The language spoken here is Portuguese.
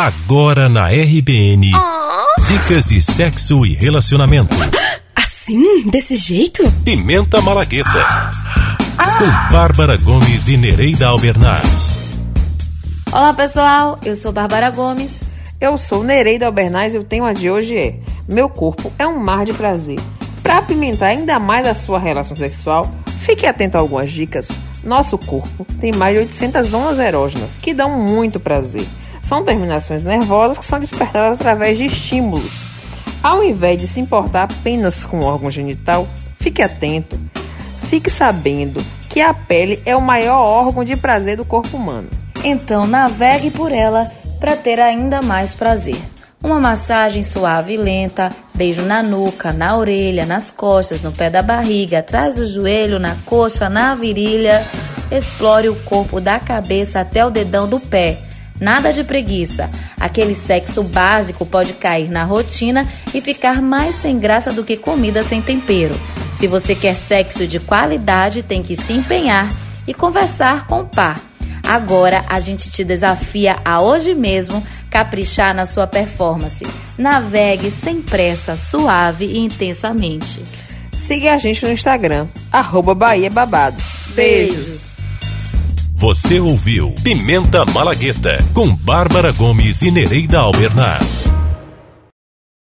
Agora na RBN. Oh. Dicas de sexo e relacionamento. Assim? Desse jeito? Pimenta Malagueta. Ah. Com Bárbara Gomes e Nereida Albernaz. Olá pessoal, eu sou Bárbara Gomes. Eu sou Nereida Albernaz e o tema de hoje é Meu corpo é um mar de prazer. Para apimentar ainda mais a sua relação sexual, fique atento a algumas dicas. Nosso corpo tem mais de 800 zonas erógenas que dão muito prazer. São terminações nervosas que são despertadas através de estímulos. Ao invés de se importar apenas com o órgão genital, fique atento. Fique sabendo que a pele é o maior órgão de prazer do corpo humano. Então navegue por ela para ter ainda mais prazer. Uma massagem suave e lenta, beijo na nuca, na orelha, nas costas, no pé da barriga, atrás do joelho, na coxa, na virilha. Explore o corpo da cabeça até o dedão do pé Nada de preguiça. Aquele sexo básico pode cair na rotina e ficar mais sem graça do que comida sem tempero. Se você quer sexo de qualidade, tem que se empenhar e conversar com o par. Agora a gente te desafia a hoje mesmo caprichar na sua performance. Navegue sem pressa, suave e intensamente. Siga a gente no Instagram, arroba Bahia Babados. Beijos! Você ouviu Pimenta Malagueta com Bárbara Gomes e Nereida Albernaz.